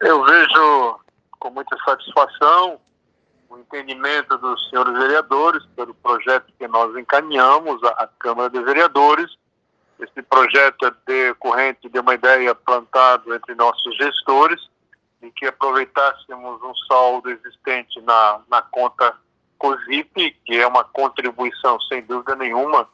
Eu vejo com muita satisfação o entendimento dos senhores vereadores pelo projeto que nós encaminhamos à Câmara de Vereadores. Esse projeto é decorrente de uma ideia plantada entre nossos gestores, em que aproveitássemos um saldo existente na, na conta COSIP, que é uma contribuição, sem dúvida nenhuma,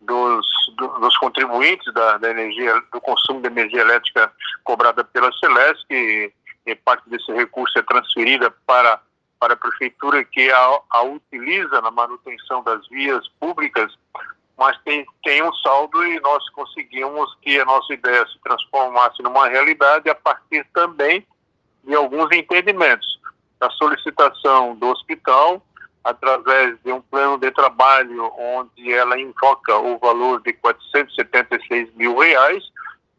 dos, dos contribuintes da, da, energia, do consumo de energia elétrica cobrada pela Celeste, e parte desse recurso é transferida para, para a prefeitura que a, a utiliza na manutenção das vias públicas, mas tem, tem um saldo e nós conseguimos que a nossa ideia se transformasse numa realidade a partir também de alguns entendimentos. A solicitação do hospital, através de um plano de trabalho onde ela invoca o valor de 476 mil reais,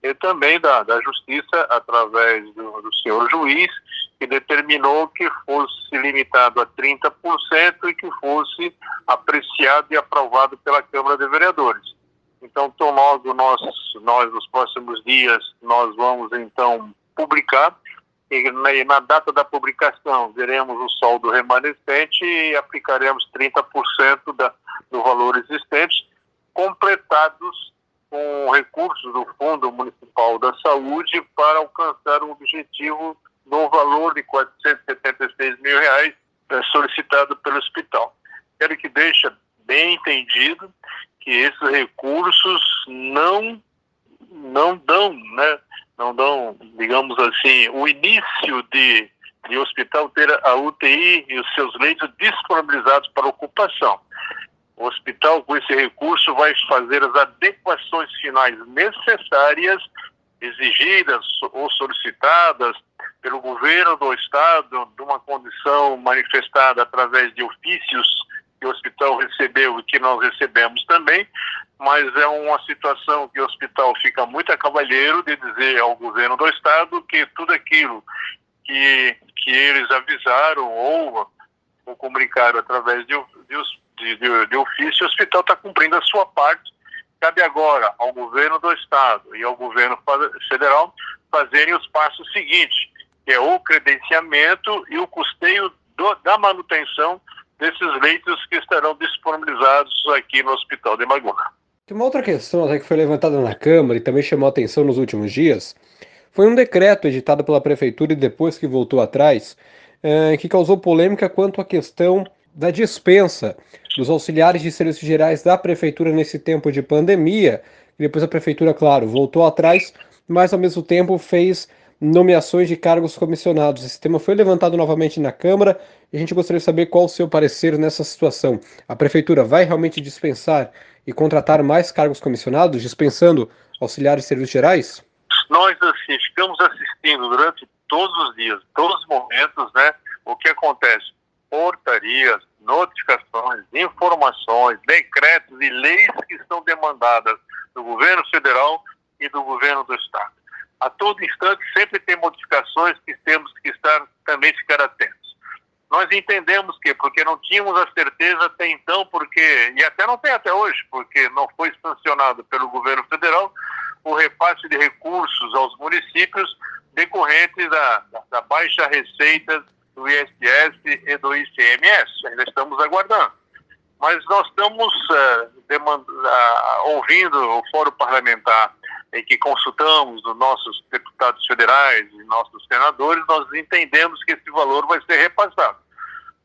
e também da, da Justiça, através do, do senhor juiz, que determinou que fosse limitado a 30% e que fosse apreciado e aprovado pela Câmara de Vereadores. Então, tão logo nós, nós, nos próximos dias, nós vamos, então, publicar e na data da publicação veremos o saldo remanescente e aplicaremos 30% da, do valor existente, completados com recursos do Fundo Municipal da Saúde para alcançar o objetivo no valor de 476 mil reais eh, solicitado pelo hospital. Quero que deixe bem entendido que esses recursos não não dão, né, não dão, digamos assim, o início de, de hospital ter a UTI e os seus leitos disponibilizados para ocupação. O hospital, com esse recurso, vai fazer as adequações finais necessárias, exigidas ou solicitadas pelo governo do Estado, de uma condição manifestada através de ofícios que o hospital recebeu e que nós recebemos também, mas é uma situação que o hospital fica muito a cavalheiro de dizer ao governo do estado que tudo aquilo que, que eles avisaram ou, ou comunicaram através de, de, de, de ofício, o hospital está cumprindo a sua parte. Cabe agora ao governo do estado e ao governo federal fazerem os passos seguintes, que é o credenciamento e o custeio do, da manutenção desses leitos que estarão disponibilizados aqui no Hospital de Maguna. Uma outra questão até que foi levantada na Câmara e também chamou atenção nos últimos dias foi um decreto editado pela Prefeitura e depois que voltou atrás, eh, que causou polêmica quanto à questão da dispensa dos auxiliares de serviços gerais da Prefeitura nesse tempo de pandemia. E depois a Prefeitura, claro, voltou atrás, mas ao mesmo tempo fez nomeações de cargos comissionados. Esse tema foi levantado novamente na Câmara e a gente gostaria de saber qual o seu parecer nessa situação. A Prefeitura vai realmente dispensar e contratar mais cargos comissionados, dispensando auxiliares de serviços gerais? Nós assim, ficamos assistindo durante todos os dias, todos os momentos, né, o que acontece. Portarias, notificações, informações, decretos e leis que são demandadas do governo federal e do governo do estado. A todo instante sempre tem modificações que temos que estar também ficar atentos. Nós entendemos que, porque não tínhamos a certeza até então, porque, e até não tem até hoje, porque não foi sancionado pelo governo federal o repasse de recursos aos municípios decorrente da, da, da baixa receita do ISS e do ICMS. Ainda estamos aguardando. Mas nós estamos uh, uh, ouvindo o Fórum Parlamentar em que consultamos os nossos deputados federais e nossos senadores, nós entendemos que esse valor vai ser repassado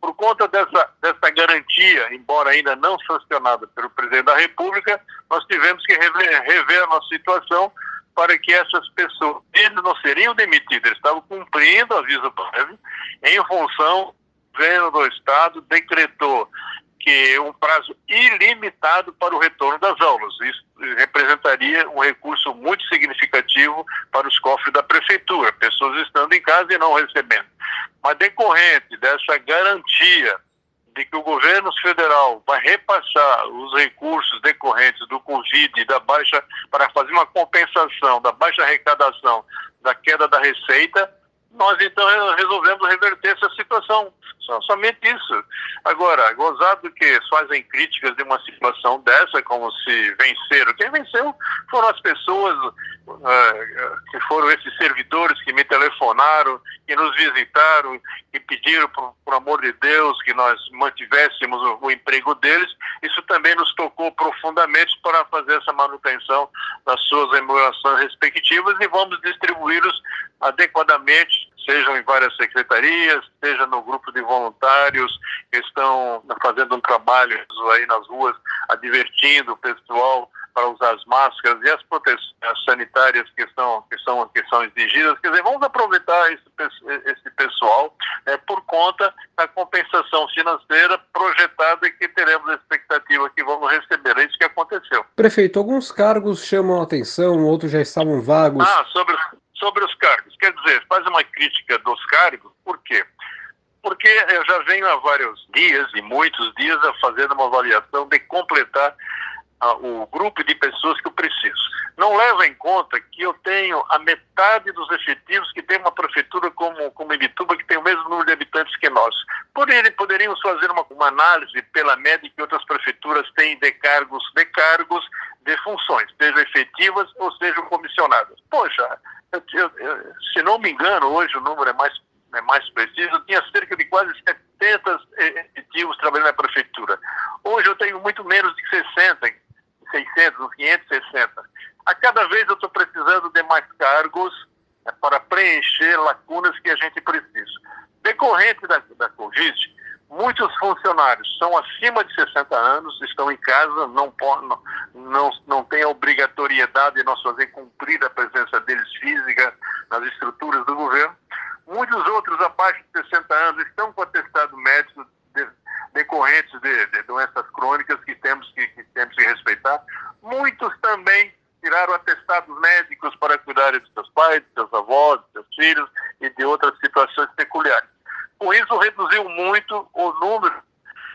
por conta dessa, dessa garantia, embora ainda não sancionada pelo presidente da República, nós tivemos que rever, rever a nossa situação para que essas pessoas, eles não seriam demitidos, eles estavam cumprindo o aviso prévio, em função, o governo do Estado decretou que um prazo ilimitado para o retorno das aulas. Isso representaria um recurso muito significativo para os cofres da prefeitura, pessoas estando em casa e não recebendo. Mas decorrente dessa garantia de que o governo federal vai repassar os recursos decorrentes do Covid e da baixa, para fazer uma compensação da baixa arrecadação da queda da receita, nós então resolvemos reverter essa situação. Somente isso. Agora, gozado que fazem críticas de uma situação dessa, como se venceram. Quem venceu foram as pessoas uh, que foram esses servidores que me telefonaram, que nos visitaram, que pediram, por, por amor de Deus, que nós mantivéssemos o, o emprego deles. Isso também nos tocou profundamente para fazer essa manutenção das suas remunerações respectivas e vamos distribuí-los adequadamente sejam em várias secretarias, seja no grupo de voluntários que estão fazendo um trabalho aí nas ruas, advertindo o pessoal para usar as máscaras e as proteções sanitárias que são, que são, que são exigidas. Quer dizer, vamos aproveitar esse, esse pessoal é, por conta da compensação financeira projetada que teremos a expectativa que vamos receber. É isso que aconteceu. Prefeito, alguns cargos chamam a atenção, outros já estavam vagos. Ah, sobre sobre os cargos. Quer dizer, faz uma crítica dos cargos, por quê? Porque eu já venho há vários dias e muitos dias fazendo uma avaliação de completar uh, o grupo de pessoas que eu preciso. Não leva em conta que eu tenho a metade dos efetivos que tem uma prefeitura como, como Ibituba, que tem o mesmo número de habitantes que nós. Poderíamos fazer uma, uma análise pela média que outras prefeituras têm de cargos, de cargos de funções, sejam efetivas ou sejam comissionadas. Poxa, eu, eu, se não me engano, hoje o número é mais, é mais preciso, tinha cerca de quase 70 efetivos trabalhando na prefeitura. Hoje eu tenho muito menos de 60, 600, 560. A cada vez eu estou precisando de mais cargos é, para preencher lacunas que a gente precisa. Decorrente da, da Covid, muitos funcionários são acima de 60 anos, estão em casa, não, não, não, não tem a obrigatoriedade de nós fazer cumprir a presença deles física nas estruturas do governo. Muitos outros abaixo de 60 anos estão com atestado médico de, decorrentes de, de, doenças crônicas que temos que, que, temos que respeitar. Muitos também tiraram atestados médicos para cuidar de seus pais, de seus avós, de seus filhos e de outras situações peculiares. Com isso, reduziu muito o número,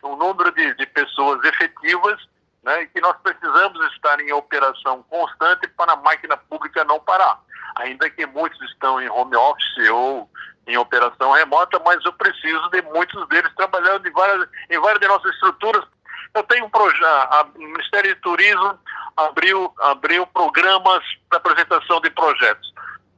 o número de, de pessoas efetivas né, e que nós precisamos estar em operação constante para a máquina pública não parar. Ainda que muitos estão em home office ou em operação remota, mas eu preciso de muitos deles trabalhando em várias, em várias de nossas estruturas. Eu tenho um projeto, o Ministério do Turismo abriu, abriu programas para apresentação de projetos.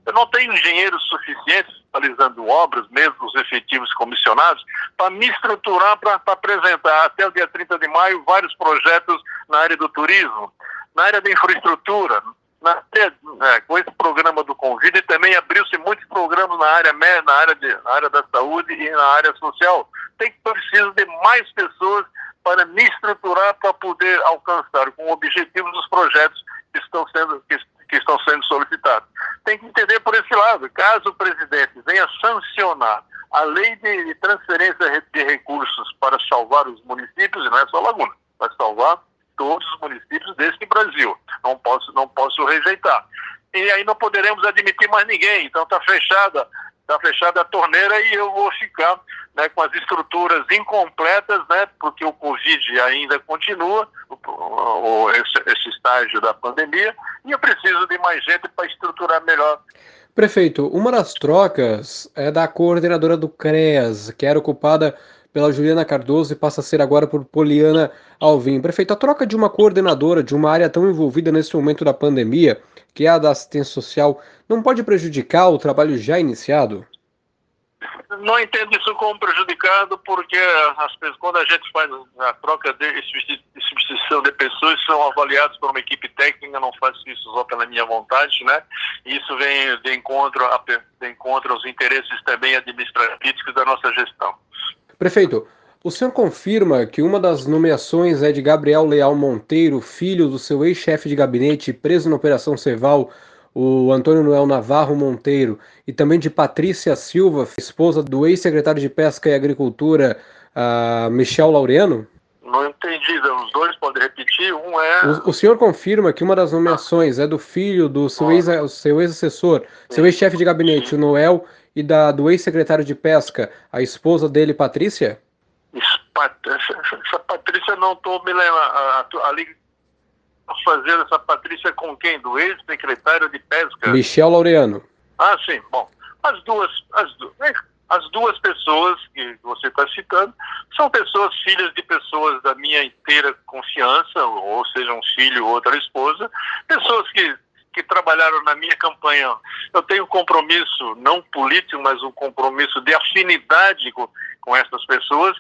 Eu não tenho engenheiros suficientes realizando obras, mesmo os efetivos comissionados, para me estruturar para apresentar até o dia 30 de maio vários projetos na área do turismo, na área da infraestrutura, na área, é, com esse programa do Convite também abriu-se muitos programas na área na área, de, na área da saúde e na área social. Tem preciso de mais pessoas para me estruturar para poder alcançar com objetivos os projetos que estão sendo que, que estão sendo solicitados tem que entender por esse lado. Caso o presidente venha sancionar a lei de transferência de recursos para salvar os municípios, e não é só Laguna, vai salvar todos os municípios deste Brasil. Não posso, não posso rejeitar. E aí não poderemos admitir mais ninguém. Então está fechada está fechada a torneira e eu vou ficar né, com as estruturas incompletas, né, porque o Covid ainda continua, o, o, esse, esse estágio da pandemia, e eu preciso de mais gente para estruturar melhor. Prefeito, uma das trocas é da coordenadora do CREAS, que era ocupada pela Juliana Cardoso e passa a ser agora por Poliana Alvim. Prefeito, a troca de uma coordenadora de uma área tão envolvida nesse momento da pandemia, que é a da assistência social, não pode prejudicar o trabalho já iniciado? Não entendo isso como prejudicado, porque as pessoas, quando a gente faz a troca de substituição de pessoas, são avaliados por uma equipe técnica, não faço isso só pela minha vontade, né? Isso vem de encontro, a, de encontro aos interesses também administrativos da nossa gestão. Prefeito, o senhor confirma que uma das nomeações é de Gabriel Leal Monteiro, filho do seu ex-chefe de gabinete preso na Operação Ceval, o Antônio Noel Navarro Monteiro, e também de Patrícia Silva, esposa do ex-secretário de Pesca e Agricultura, uh, Michel Laureano? Não entendi, os dois podem repetir. Um é. O, o senhor confirma que uma das nomeações é do filho do seu ex-assessor, seu ex-chefe de gabinete, o Noel, e da, do ex-secretário de Pesca, a esposa dele, Patrícia? Isso, essa Patrícia não estou me lembrando. Ali fazer essa Patrícia com quem? Do ex-secretário de Pesca? Michel Laureano. Ah, sim. Bom, As duas, as, né, as duas pessoas que você está citando são pessoas filhas de pessoas da minha inteira confiança, ou seja, um filho ou outra esposa, pessoas que, que trabalharam na minha campanha. Eu tenho um compromisso, não político, mas um compromisso de afinidade com, com essas pessoas.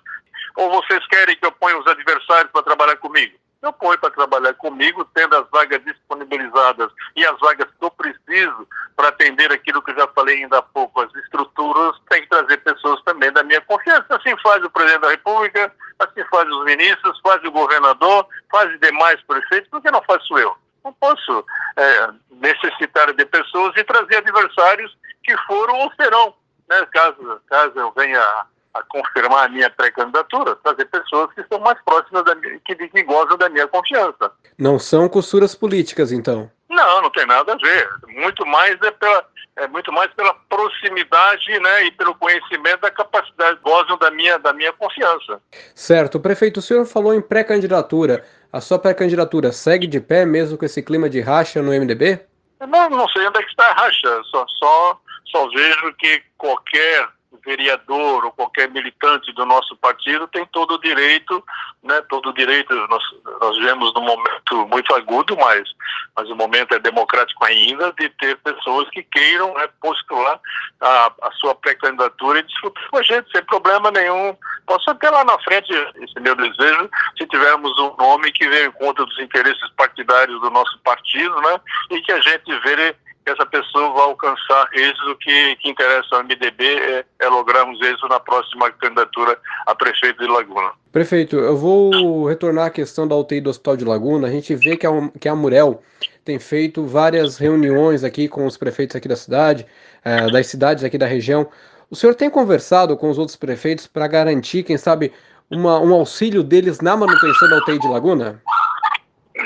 Ou vocês querem que eu ponha os adversários para trabalhar comigo? Eu ponho para trabalhar comigo, tendo as vagas disponibilizadas e as vagas que eu preciso para atender aquilo que eu já falei ainda há pouco, as estruturas, tem que trazer pessoas também da minha confiança. Assim faz o presidente da República, assim faz os ministros, faz o governador, faz demais prefeitos, por que não faço eu? Não posso é, necessitar de pessoas e trazer adversários que foram ou serão, né, caso, caso eu venha a confirmar a minha pré-candidatura, trazer pessoas que são mais próximas da minha, que, que gozam da minha confiança. Não são costuras políticas, então? Não, não tem nada a ver. Muito mais é pela, é muito mais pela proximidade, né, e pelo conhecimento da capacidade gozam da minha da minha confiança. Certo, prefeito, o senhor falou em pré-candidatura. A sua pré-candidatura segue de pé mesmo com esse clima de racha no MDB? Não, não sei onde é que está a racha. Só só só vejo que qualquer vereador ou qualquer militante do nosso partido tem todo o direito, né, todo o direito, nós, nós vivemos num momento muito agudo, mas, mas o momento é democrático ainda, de ter pessoas que queiram né, postular a, a sua pré-candidatura e discutir com a gente, sem problema nenhum. Posso até lá na frente, esse meu desejo, se tivermos um nome que venha em conta dos interesses partidários do nosso partido, né, e que a gente vê que essa pessoa vai alcançar êxito que, que interessa ao MDB é, é lograrmos êxito na próxima candidatura a prefeito de Laguna. Prefeito, eu vou retornar à questão da UTI do Hospital de Laguna. A gente vê que a, que a Murel tem feito várias reuniões aqui com os prefeitos aqui da cidade, é, das cidades aqui da região. O senhor tem conversado com os outros prefeitos para garantir, quem sabe, uma, um auxílio deles na manutenção da UTI de Laguna?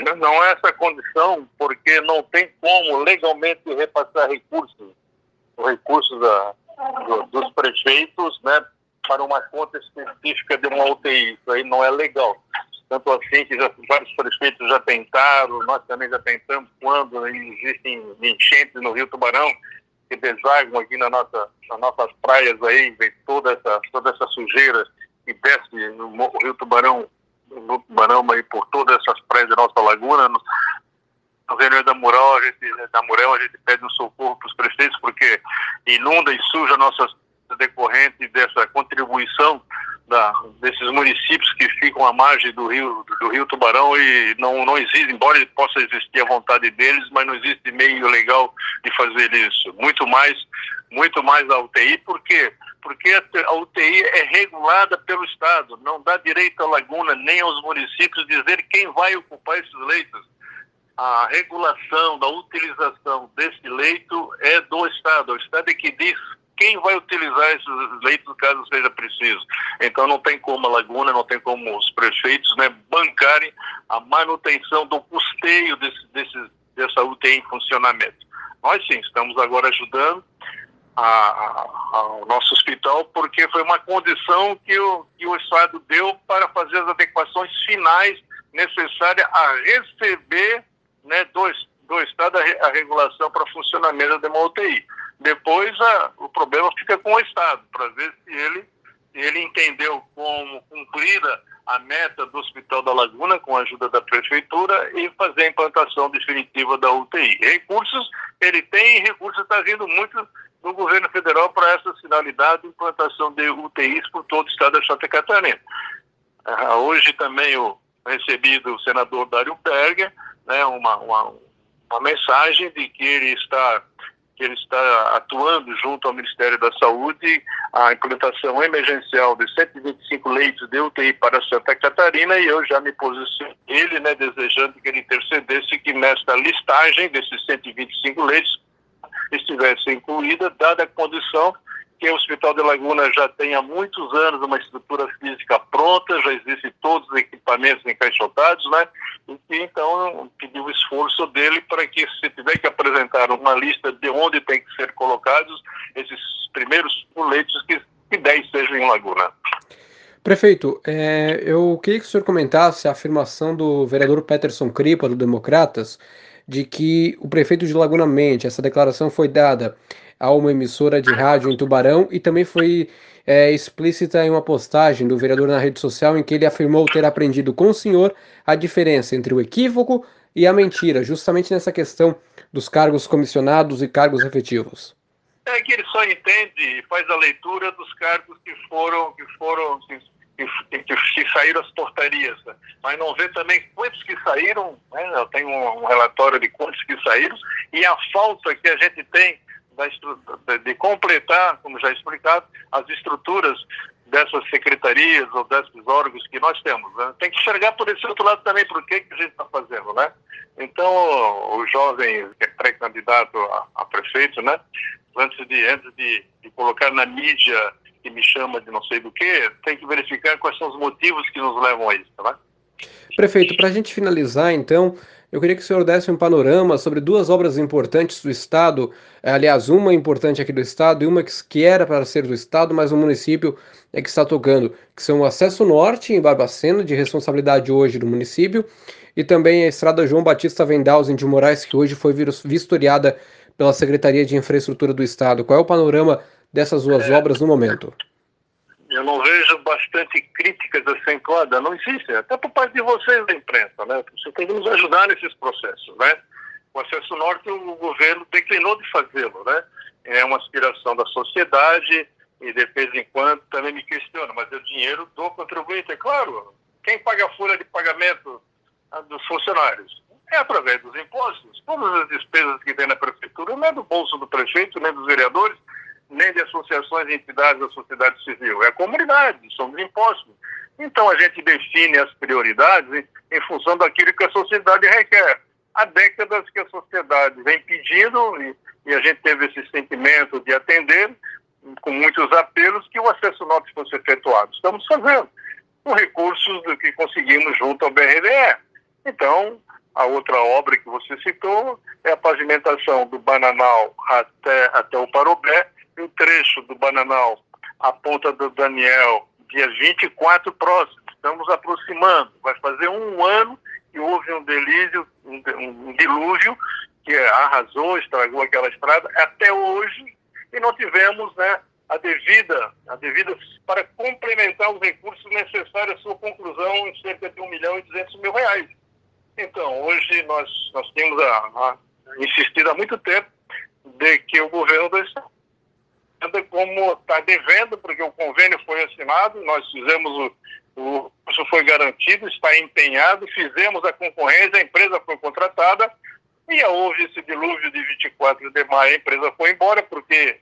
Não é essa condição, porque não tem como legalmente repassar recursos, recursos da, do, dos prefeitos, né, para uma conta específica de uma UTI. Isso aí não é legal. Tanto assim que já, vários prefeitos já tentaram, nós também já tentamos, quando existem enchentes no Rio Tubarão, que desaguam aqui na nossa, nas nossas praias aí, vem toda essa, toda essa sujeira que desce no Rio Tubarão no Tubarão e por todas essas praias da nossa laguna. No, no reunião da Mural, a gente, da Murel, a gente pede um socorro para os prefeitos, porque inunda e suja nossas decorrente dessa contribuição da, desses municípios que ficam à margem do rio do, rio Tubarão e não não existe, embora possa existir a vontade deles, mas não existe meio legal de fazer isso. Muito mais, muito mais a UTI, por quê? Porque a UTI é regulada pelo Estado, não dá direito à Laguna nem aos municípios dizer quem vai ocupar esses leitos. A regulação da utilização desse leito é do Estado. O Estado é que diz quem vai utilizar esses leitos caso seja preciso. Então não tem como a Laguna, não tem como os prefeitos né, bancarem a manutenção do custeio desse, desse, dessa UTI em funcionamento. Nós sim, estamos agora ajudando a, a, ao nosso hospital, porque foi uma condição que o, que o Estado deu para fazer as adequações finais necessárias a receber né, do, do Estado a, a regulação para funcionamento da UTI. Depois a, o problema fica com o Estado, para ver se ele, se ele entendeu como cumprida a meta do Hospital da Laguna com a ajuda da Prefeitura e fazer a implantação definitiva da UTI. Recursos ele tem recursos está vindo muito do governo federal para essa finalidade, implantação de UTIs por todo o estado da Santa Catarina. Uh, hoje também eu recebi do senador Dário Berger né, uma, uma, uma mensagem de que ele está que ele está atuando junto ao Ministério da Saúde a implementação emergencial de 125 leitos de UTI para Santa Catarina e eu já me posicionei ele, né, desejando que ele intercedesse que nesta listagem desses 125 leitos estivesse incluída, dada a condição que o Hospital de Laguna já tem há muitos anos uma estrutura física pronta, já existem todos os equipamentos encaixotados, né? E então pediu o esforço dele para que, se tiver que apresentar uma lista de onde tem que ser colocados esses primeiros leitos, que, que 10 sejam em Laguna. Prefeito, é, eu queria que o senhor comentasse a afirmação do vereador Peterson Cripa, do Democratas, de que o prefeito de Laguna mente, essa declaração foi dada a uma emissora de rádio em Tubarão e também foi é, explícita em uma postagem do vereador na rede social em que ele afirmou ter aprendido com o senhor a diferença entre o equívoco e a mentira, justamente nessa questão dos cargos comissionados e cargos efetivos. É que ele só entende e faz a leitura dos cargos que foram que foram que, que, que saíram as portarias, né? mas não vê também quantos que saíram. Né? Eu tenho um, um relatório de quantos que saíram e a falta que a gente tem da, de completar, como já explicado, as estruturas dessas secretarias ou desses órgãos que nós temos. Né? Tem que enxergar por esse outro lado também, por que, que a gente está fazendo, né? Então, o jovem que é pré-candidato a, a, prefeito, né? Antes de, antes de, de colocar na mídia que me chama de não sei do que, tem que verificar quais são os motivos que nos levam a isso, né? Prefeito, para a gente finalizar, então, eu queria que o senhor desse um panorama sobre duas obras importantes do Estado, eh, aliás, uma importante aqui do Estado e uma que era para ser do Estado, mas o município é que está tocando, que são o Acesso Norte em Barbacena, de responsabilidade hoje do município, e também a Estrada João Batista Vendalzen de Moraes, que hoje foi vistoriada pela Secretaria de Infraestrutura do Estado. Qual é o panorama dessas duas é. obras no momento? eu não vejo bastante críticas acentuadas, não existe, até por parte de vocês da imprensa, né? Você tem que nos ajudar nesses processos, né? O acesso norte o governo declinou de fazê-lo, né? É uma aspiração da sociedade e de vez em quando também me questiona, mas é o dinheiro do contribuinte, é claro. Quem paga a folha de pagamento dos funcionários? É através dos impostos. Todas as despesas que tem na prefeitura não é do bolso do prefeito, nem dos vereadores, nem de associações e entidades da sociedade civil, é a comunidade, são os impostos. Então a gente define as prioridades em função daquilo que a sociedade requer. Há décadas que a sociedade vem pedindo e, e a gente teve esse sentimento de atender com muitos apelos que o acesso norte fosse efetuado. Estamos fazendo com recursos do que conseguimos junto ao BRDE. Então, a outra obra que você citou é a pavimentação do Bananal até, até o Parobé, o trecho do Bananal à Ponta do Daniel, dia 24 próximo. Estamos aproximando. Vai fazer um ano que houve um delírio, um, um dilúvio que arrasou, estragou aquela estrada. Até hoje e não tivemos né, a devida, a devida para complementar os recursos necessários à sua conclusão em cerca de 1 milhão e 200 mil reais. Então, hoje nós, nós temos a, a insistido há muito tempo de que o governo do Estado como está devendo, porque o convênio foi assinado, nós fizemos o, o curso foi garantido, está empenhado, fizemos a concorrência, a empresa foi contratada e houve esse dilúvio de 24 de maio, a empresa foi embora porque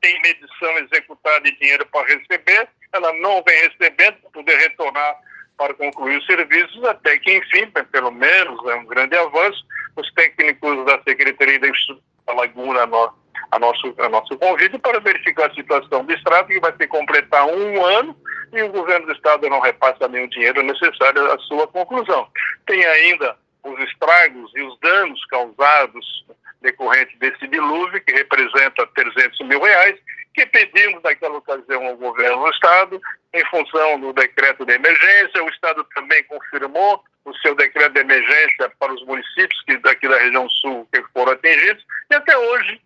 tem medição executada e dinheiro para receber, ela não vem recebendo poder retornar para concluir os serviços, até que, enfim, pelo menos, é um grande avanço, os técnicos da Secretaria da Laguna Norte a nosso, a nosso convite para verificar a situação do Estado, que vai se completar um ano e o governo do Estado não repassa nenhum dinheiro necessário à sua conclusão. Tem ainda os estragos e os danos causados decorrente desse dilúvio, que representa 300 mil reais, que pedimos naquela ocasião ao governo do Estado, em função do decreto de emergência, o Estado também confirmou o seu decreto de emergência para os municípios que daqui da região sul que foram atingidos, e até hoje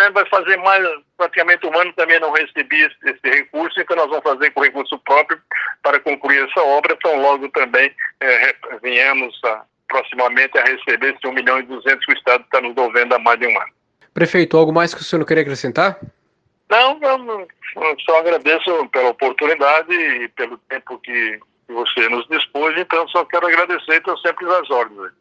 né, vai fazer mais, praticamente um ano também não recebi esse, esse, recurso, então nós vamos fazer com recurso próprio para concluir essa obra, então logo também é, venhamos a, proximamente a receber esse 1 milhão e 200 que o Estado está nos devendo há mais de um ano. Prefeito, algo mais que o senhor não queria acrescentar? Não, não só agradeço pela oportunidade e pelo tempo que, você nos dispôs, então só quero agradecer e estou sempre às ordens.